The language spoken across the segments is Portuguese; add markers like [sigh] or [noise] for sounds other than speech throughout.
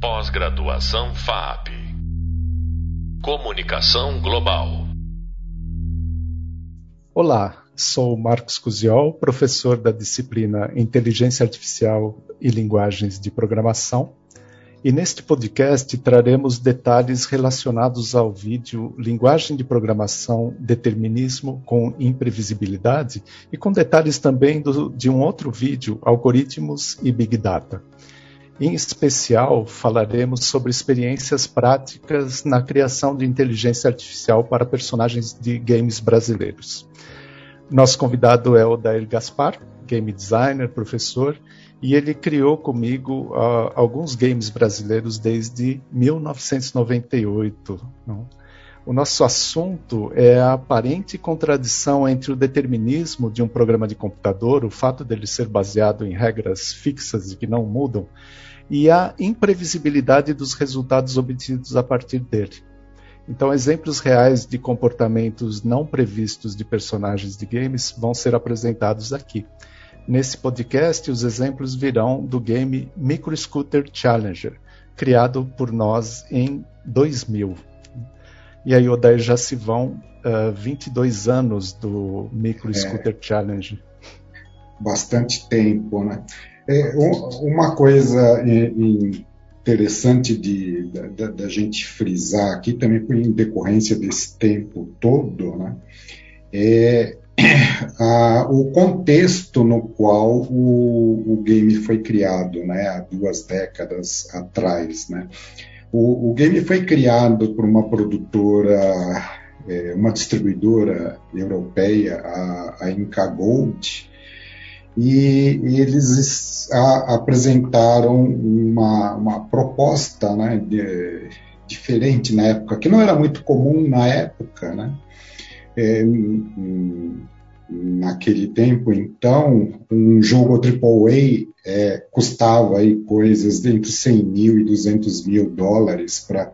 Pós-graduação FAP. Comunicação Global. Olá, sou Marcos Cusiol, professor da disciplina Inteligência Artificial e Linguagens de Programação. E neste podcast traremos detalhes relacionados ao vídeo Linguagem de Programação, Determinismo com Imprevisibilidade e com detalhes também do, de um outro vídeo, Algoritmos e Big Data. Em especial, falaremos sobre experiências práticas na criação de inteligência artificial para personagens de games brasileiros. Nosso convidado é o Dair Gaspar, game designer, professor, e ele criou comigo uh, alguns games brasileiros desde 1998. Não? O nosso assunto é a aparente contradição entre o determinismo de um programa de computador, o fato dele ser baseado em regras fixas e que não mudam, e a imprevisibilidade dos resultados obtidos a partir dele. Então, exemplos reais de comportamentos não previstos de personagens de games vão ser apresentados aqui. Nesse podcast, os exemplos virão do game Micro Scooter Challenger, criado por nós em 2000. E aí, Odair, já se vão uh, 22 anos do Micro Scooter é, Challenge. Bastante tempo, né? É, uma coisa interessante de, da, da, gente frisar aqui, também em decorrência desse tempo todo, né, é [coughs] a, o contexto no qual o, o, game foi criado, né, há duas décadas atrás. Né. O, o game foi criado por uma produtora, é, uma distribuidora europeia, a, a Inca Gold, e, eles a, apresentaram uma, uma proposta né, de, diferente na época, que não era muito comum na época, né? É, naquele tempo, então, um jogo AAA é, custava aí coisas de entre 100 mil e 200 mil dólares para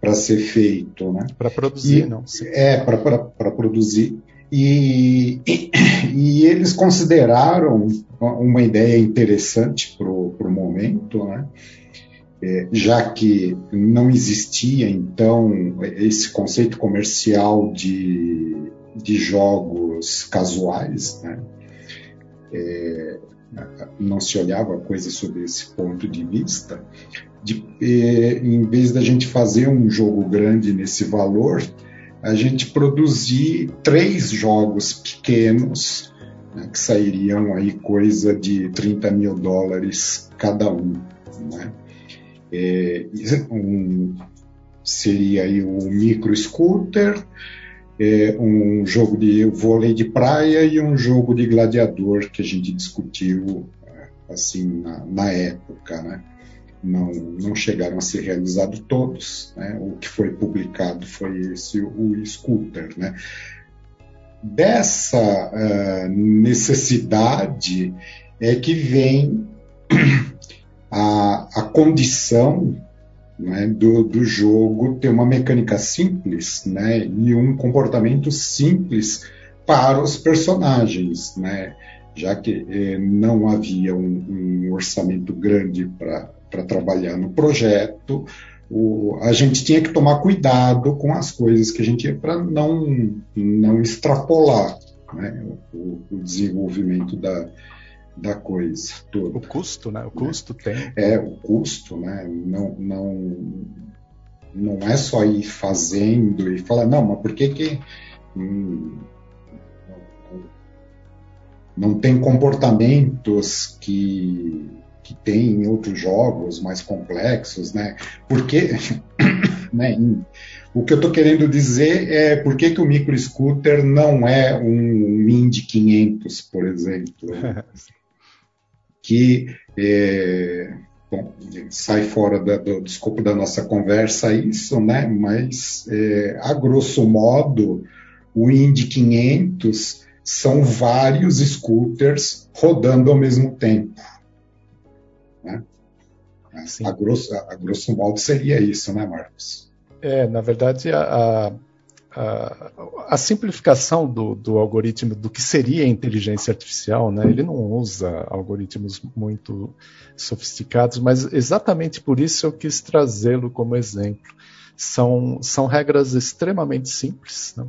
para ser feito, né? Para produzir, e, não? É, para produzir. E, [clears throat] e, eles consideraram uma ideia interessante para o momento, né? É, já que não existia então esse conceito comercial de, de jogos casuais, né? É, não se olhava a coisa sob esse ponto de vista. De, é, em vez da gente fazer um jogo grande nesse valor, a gente produzir três jogos pequenos, né, que sairiam aí coisa de 30 mil dólares cada um. Né? É, um, seria aí o micro scooter, é, um jogo de vôlei de praia e um jogo de gladiador que a gente discutiu assim na, na época, né? Não, não chegaram a ser realizados todos. Né? O que foi publicado foi esse, o Scooter. Né? Dessa uh, necessidade é que vem [clears throat] a, a condição né, do, do jogo ter uma mecânica simples né, e um comportamento simples para os personagens, né, já que eh, não havia um, um orçamento grande para para trabalhar no projeto, o, a gente tinha que tomar cuidado com as coisas que a gente ia para não, não extrapolar né, o, o, desenvolvimento da, da coisa toda. O custo, né? O custo tem. É, o custo, né? Não, não, não é só ir fazendo e falar, não, mas por que que hum, não tem comportamentos que que tem em outros jogos mais complexos, né? Porque, [coughs] né, o que eu estou querendo dizer é por que, que o micro scooter não é um Indy 500, por exemplo, [laughs] que é, bom, sai fora da, do, do, escopo da nossa conversa isso, né? Mas é, a grosso modo o Indy 500 são vários scooters rodando ao mesmo tempo. A, grosso, a grosso modo seria isso, né, Marcos? É, na verdade, a, a, a simplificação do, do, algoritmo do que seria inteligência artificial, né? ele não usa algoritmos muito sofisticados, mas exatamente por isso eu quis trazê-lo como exemplo. São, são regras extremamente simples. Né?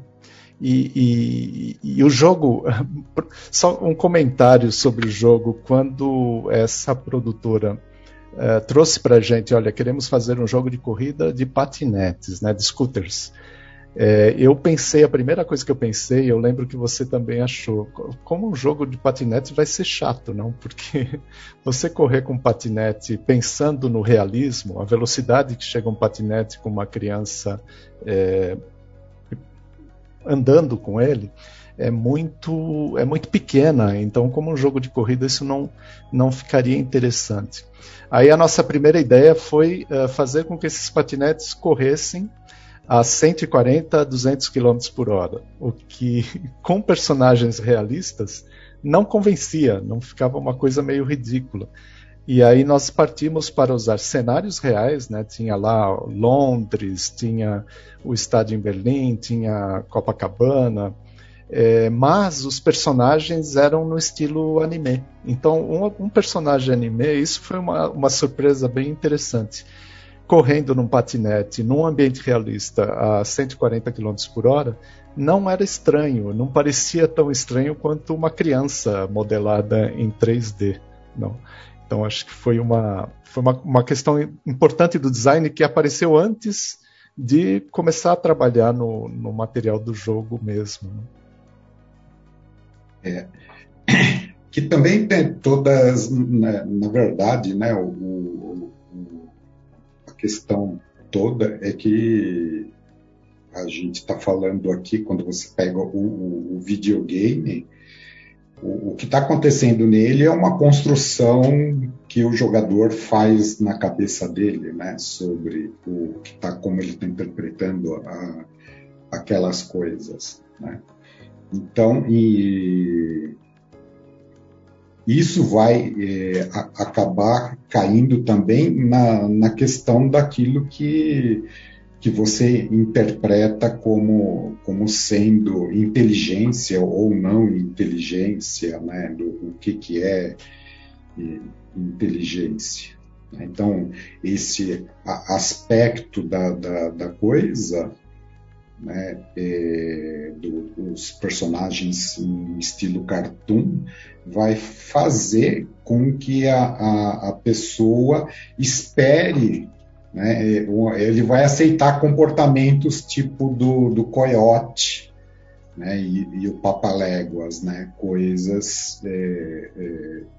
E, e, e, o jogo, [laughs] só um comentário sobre o jogo, quando essa produtora uh, trouxe para a gente, olha, queremos fazer um jogo de corrida de patinetes, né, de scooters. É, eu pensei, a primeira coisa que eu pensei, eu lembro que você também achou, como um jogo de patinete vai ser chato, não? Porque [laughs] você correr com um patinete pensando no realismo, a velocidade que chega um patinete com uma criança é, andando com ele, é muito, é muito pequena, então como um jogo de corrida isso não, não ficaria interessante. Aí a nossa primeira ideia foi uh, fazer com que esses patinetes corressem a 140 a 200 km por hora, o que [laughs] com personagens realistas não convencia, não ficava uma coisa meio ridícula. E aí nós partimos para usar cenários reais, né? Tinha lá Londres, tinha o estádio em Berlim, tinha Copacabana, é, mas os personagens eram no estilo anime. Então, um, um personagem anime, isso foi uma, uma, surpresa bem interessante. Correndo num patinete, num ambiente realista a 140 km por hora, não era estranho, não parecia tão estranho quanto uma criança modelada em 3D. Não. Então, acho que foi uma, foi uma, uma questão importante do design que apareceu antes de começar a trabalhar no, no material do jogo mesmo. Né? É, [coughs] que também tem todas, na, né, na verdade, né, o, o, a questão toda é que a gente está falando aqui, quando você pega o, o videogame, o, que está acontecendo nele é uma construção que o jogador faz na cabeça dele, né, sobre o que tá, como ele está interpretando a, aquelas coisas, né. Então, e isso vai é, a, acabar caindo também na, na questão daquilo que, que você interpreta como, como sendo inteligência ou não inteligência, né, do o que, que é, é inteligência. Então, esse aspecto da, da, da coisa né, é, do, dos personagens em estilo cartoon vai fazer com que a, a, a pessoa espere, né, é, ele vai aceitar comportamentos tipo do, do coiote né, e, e o papaléguas, né, coisas é, é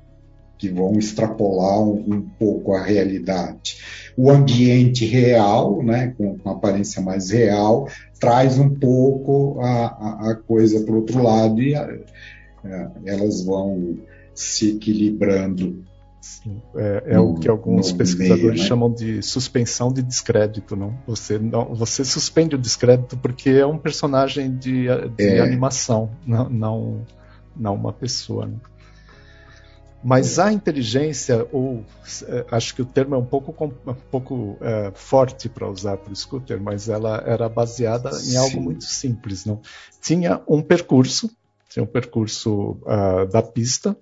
que vão extrapolar um, um, pouco a realidade. O ambiente real, né, com, com aparência mais real, traz um pouco a, a, a coisa para o outro lado e a, a, elas vão se equilibrando. Sim, é, é no, o que alguns pesquisadores meio, né? chamam de suspensão de descrédito, não? Você não, você suspende o descrédito porque é um personagem de, de é. animação, não, não, não uma pessoa. Né? Mas a inteligência, ou é, acho que o termo é um pouco, um pouco é, forte para usar para o scooter, mas ela era baseada em algo muito simples. Não? Tinha um percurso, tinha um percurso uh, da pista.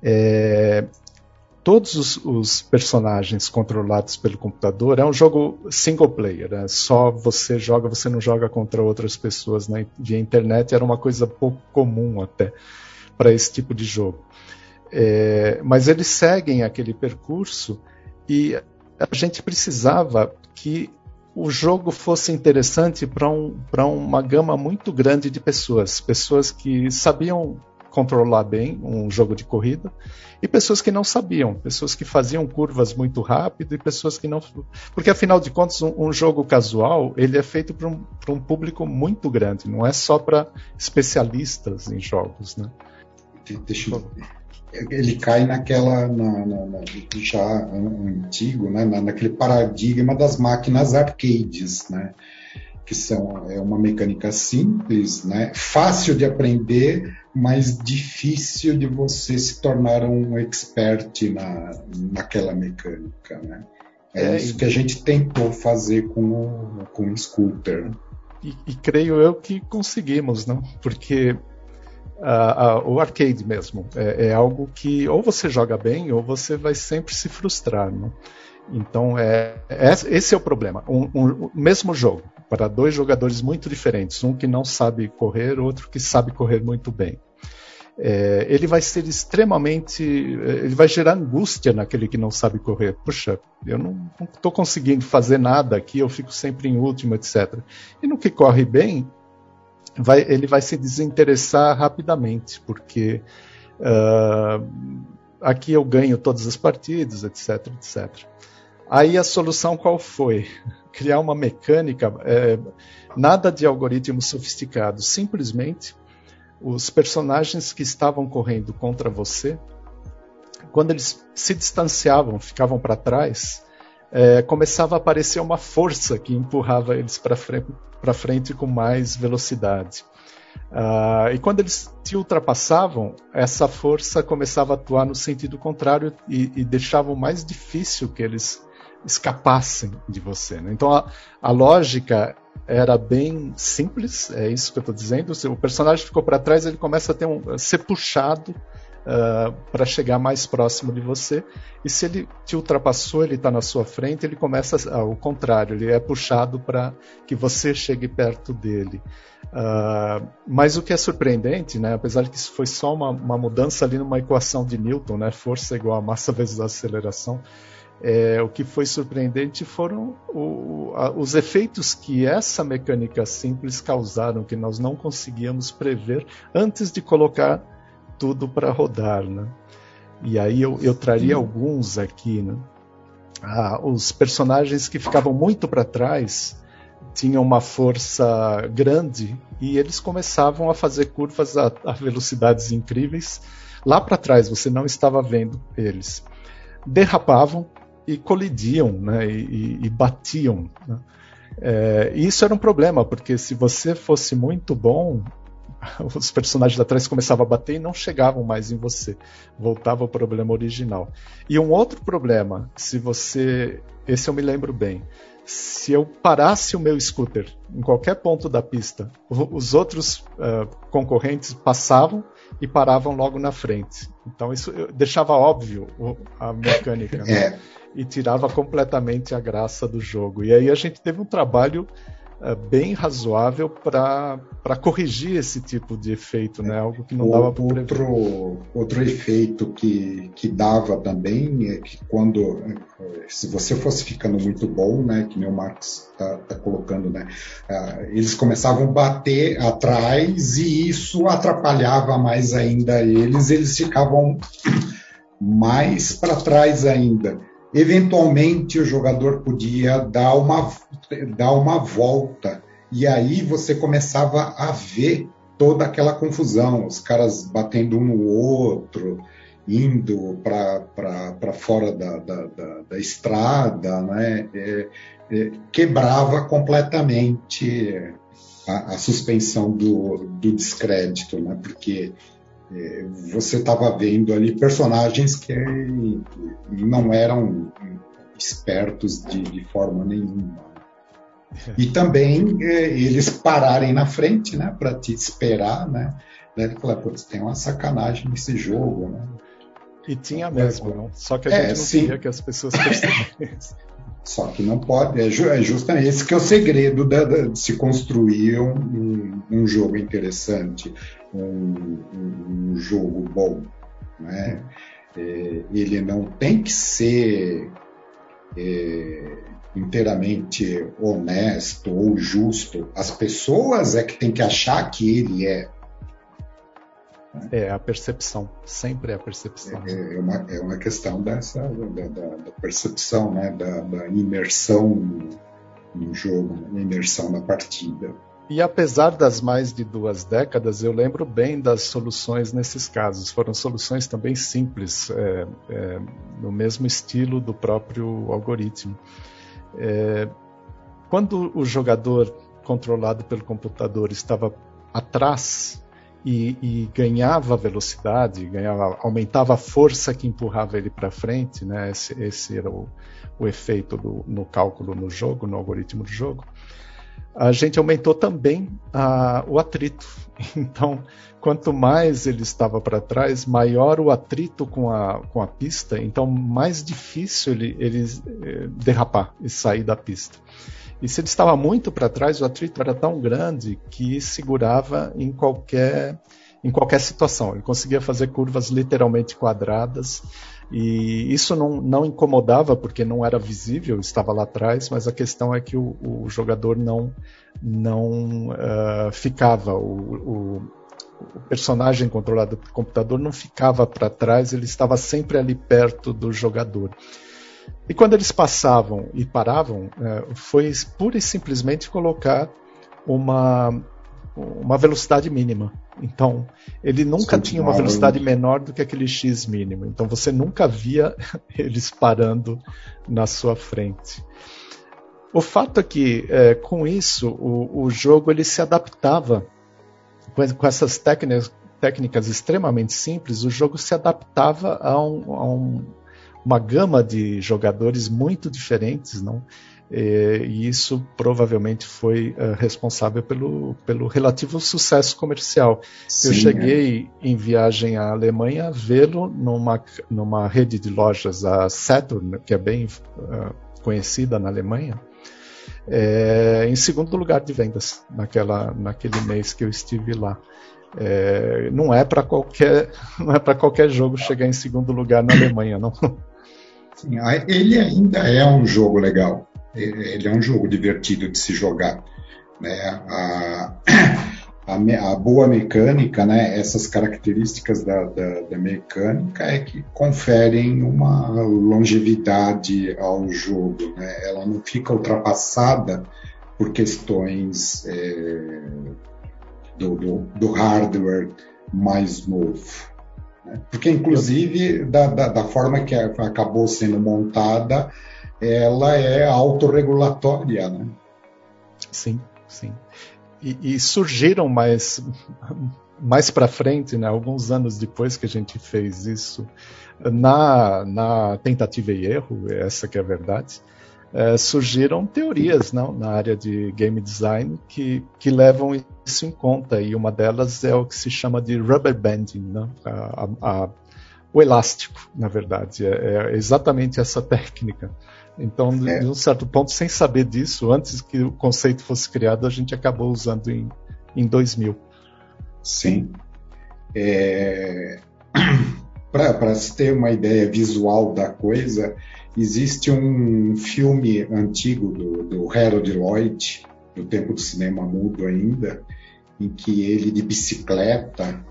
É, todos os, os, personagens controlados pelo computador é um jogo single player, é só você joga, você não joga contra outras pessoas na, via internet, era uma coisa pouco comum até para esse tipo de jogo. É, mas eles seguem aquele percurso e a gente precisava que o jogo fosse interessante para um, uma gama muito grande de pessoas. Pessoas que sabiam controlar bem um jogo de corrida e pessoas que não sabiam, pessoas que faziam curvas muito rápido e pessoas que não. Porque afinal de contas, um, um jogo casual ele é feito para um, um público muito grande, não é só para especialistas em jogos. Né? Deixa eu ele cai naquela na, na, na, já antigo, né, na, naquele paradigma das máquinas arcades, né, que são é uma mecânica simples, né, fácil de aprender, mas difícil de você se tornar um expert na, naquela mecânica, né. É, é isso que a gente tentou fazer com o, com o scooter. e, e, creio eu que conseguimos, não? Porque o arcade mesmo é, é, algo que ou você joga bem ou você vai sempre se frustrar, não? Então é, é esse é o problema. Um, um, mesmo jogo para dois jogadores muito diferentes, um que não sabe correr, outro que sabe correr muito bem é, ele vai ser extremamente. Ele vai gerar angústia naquele que não sabe correr. Puxa, eu não estou conseguindo fazer nada aqui, eu fico sempre em último, etc. E no que corre bem, vai, ele vai se desinteressar rapidamente, porque uh, aqui eu ganho todas as partidas, etc, etc. Aí a solução qual foi? [laughs] Criar uma mecânica, é, nada de algoritmo sofisticado, simplesmente os personagens que estavam correndo contra você, quando eles se distanciavam, ficavam para trás, é, começava a aparecer uma força que empurrava eles para frente, frente, com mais velocidade. Uh, e quando eles te ultrapassavam, essa força começava a atuar no sentido contrário e, e deixava mais difícil que eles escapassem de você. Né? Então a, a lógica era bem simples, é isso que eu estou dizendo. O personagem ficou para trás, ele começa a um, a ser puxado uh, para chegar mais próximo de você. E se ele te ultrapassou, ele está na sua frente, ele começa ao contrário, ele é puxado para que você chegue perto dele. Uh, mas o que é surpreendente, né, apesar de que isso foi só uma, uma mudança ali numa equação de Newton, né, força igual a massa [laughs] vezes a aceleração, é, o que foi surpreendente foram o, a, os efeitos que essa mecânica simples causaram, que nós não conseguíamos prever antes de colocar tudo para rodar. Né? E aí eu, eu traria alguns aqui. Né? Ah, os personagens que ficavam muito para trás tinham uma força grande e eles começavam a fazer curvas a, a velocidades incríveis. Lá para trás você não estava vendo eles. Derrapavam, e colidiam né, e, e batiam. Né? É, e isso era um problema, porque se você fosse muito bom, [laughs] os personagens atrás começavam a bater e não chegavam mais em você. Voltava ao problema original. E um outro problema, se você. Esse eu me lembro bem. Se eu parasse o meu scooter em qualquer ponto da pista, os outros uh, concorrentes passavam e paravam logo na frente. Então isso deixava óbvio a mecânica. Né? É e tirava completamente a graça do jogo. E aí a gente teve um trabalho bem razoável para corrigir esse tipo de efeito, né? Algo que não o, dava para outro outro efeito que, que dava também é que quando se você fosse ficando muito bom, né, que o Marcos está tá colocando, né, uh, eles começavam a bater atrás e isso atrapalhava mais ainda eles, eles ficavam mais para trás ainda. Eventualmente, o jogador podia dar uma, dar uma volta, e aí você começava a ver toda aquela confusão, os caras batendo um no outro, indo para fora da, da, da, da, estrada, né? É, é, quebrava completamente a, a, suspensão do, do descrédito, né? porque é, você estava vendo ali personagens que não eram espertos de, de forma nenhuma. E também é, eles pararem na frente, né, para te esperar, né? Daí falar, putz, tem uma sacanagem nesse jogo, né? E tinha mesmo, não? Só que a é, gente não sim. queria que as pessoas percebessem. [laughs] Só que não pode, é, é justamente esse que é o segredo da, da, de se construir um, um jogo interessante um, um, jogo bom. Né? É, ele não tem que ser é, inteiramente honesto ou justo. As pessoas é que tem que achar que ele é. É a percepção, sempre é a percepção. É, é, uma, é uma questão dessa da, da, da percepção, né? da, da imersão no, jogo, né? imersão na partida. E apesar das mais de duas décadas, eu lembro bem das soluções nesses casos. Foram soluções também simples, é, é, no mesmo estilo do próprio algoritmo. É, quando o jogador controlado pelo computador estava atrás e, e, ganhava velocidade, ganhava, aumentava a força que empurrava ele para frente, né? esse, esse era o, o efeito do, no cálculo no jogo, no algoritmo do jogo a gente aumentou também a, o atrito. [laughs] Então, quanto mais ele estava para trás, maior o atrito com a, com a pista, então mais difícil ele, ele eh, derrapar e sair da pista. E se ele estava muito para trás, o atrito era tão grande que segurava em qualquer, em qualquer situação. Ele conseguia fazer curvas literalmente quadradas e isso não, não incomodava porque não era visível, estava lá atrás, mas a questão é que o, o jogador não, não uh, ficava, o, o, o, personagem controlado por computador não ficava para trás, ele estava sempre ali perto do jogador. E quando eles passavam e paravam, uh, foi pura e simplesmente colocar uma, uma velocidade mínima. Então, ele nunca Sim, tinha uma velocidade menor do que aquele X mínimo. Então, você nunca via [laughs] eles parando na sua frente. O fato é que, é, com isso, o, o, jogo ele se adaptava com, com essas técnicas, técnicas, extremamente simples. O jogo se adaptava a, um, a um, uma gama de jogadores muito diferentes, não? É, e isso provavelmente foi uh, responsável pelo, pelo relativo sucesso comercial. Sim, Eu cheguei é. em viagem à Alemanha a vê-lo numa, numa rede de lojas, a Saturn, que é bem uh, conhecida na Alemanha, é, em segundo lugar de vendas naquela, naquele mês que eu estive lá. É, não é para qualquer [laughs] não é para qualquer jogo chegar em segundo lugar na Alemanha, não. Sim, ele ainda é um jogo legal ele é um jogo divertido de se jogar. Né? A, a, a, boa mecânica, né? essas características da, da, da, mecânica é que conferem uma longevidade ao jogo. Né? Ela não fica ultrapassada por questões é, do, do, do, hardware mais novo. Né? Porque, inclusive, da, da, da forma que acabou sendo montada, ela é autorregulatória, né? Sim, sim. E, e surgiram mais mais para frente, né, alguns anos depois que a gente fez isso, na, na tentativa e erro, essa que é a verdade, é, surgiram teorias não, na área de game design que, que levam isso em conta, e uma delas é o que se chama de rubber banding, não? A, a, a, o elástico, na verdade, é, é exatamente essa [laughs] técnica. Então, é. de um certo ponto, sem saber disso, antes que o conceito fosse criado, a gente acabou usando em, em 2000. Sim. É... [clears throat] Para se ter uma ideia visual da coisa, existe um filme antigo do, do Harold Lloyd, do tempo do cinema mudo ainda, em que ele de bicicleta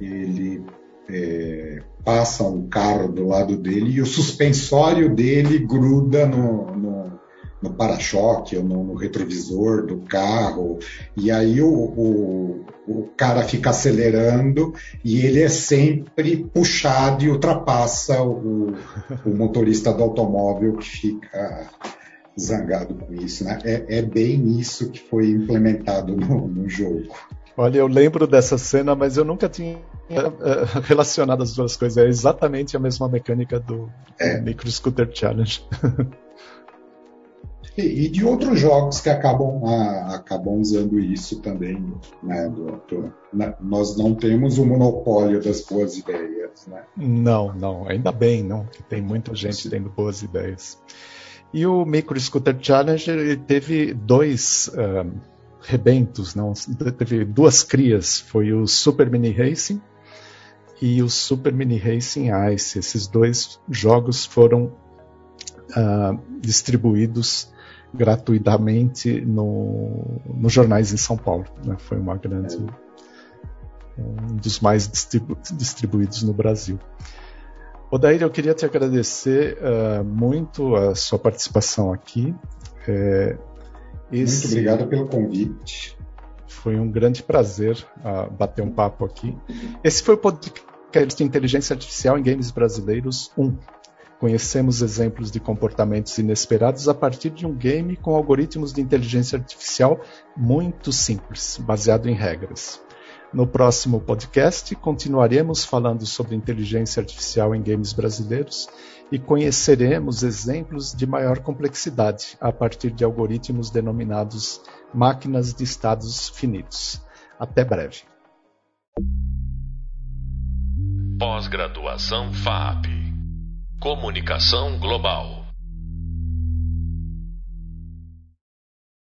ele é, passa um carro do lado dele e o suspensório dele gruda no, no, no para-choque ou no, no, retrovisor do carro. E aí o, o, o, cara fica acelerando e ele é sempre puxado e ultrapassa o, o motorista do automóvel que fica zangado com isso. Né? É, é bem isso que foi implementado no, no jogo. Olha, eu lembro dessa cena, mas eu nunca tinha uh, relacionado as duas coisas. É exatamente a mesma mecânica do, é. Micro Scooter Challenge. e, e, de outros jogos que acabam, uh, acabam usando isso também. Né, do, do, né, nós não temos o monopólio das boas ideias. Né? Não, não. Ainda bem, não. Que tem muita gente Sim. tendo boas ideias. E o Micro Scooter Challenge teve dois. Uh, rebentos, não, teve duas crias, foi o Super Mini Racing e o Super Mini Racing Ice. Esses dois jogos foram uh, distribuídos gratuitamente no, nos jornais em São Paulo. Né? Foi uma grande um dos mais distribu distribuídos no Brasil. Odair, eu queria te agradecer uh, muito a sua participação aqui. É, esse Muito obrigado pelo convite. Foi um grande prazer uh, bater um papo aqui. Esse foi o podcast de Inteligência Artificial em Games Brasileiros 1. Conhecemos exemplos de comportamentos inesperados a partir de um game com algoritmos de inteligência artificial muito simples, baseado em regras. No próximo podcast, continuaremos falando sobre inteligência artificial em games brasileiros e conheceremos exemplos de maior complexidade a partir de algoritmos denominados máquinas de estados finitos. Até breve. Pós-graduação FAP Comunicação Global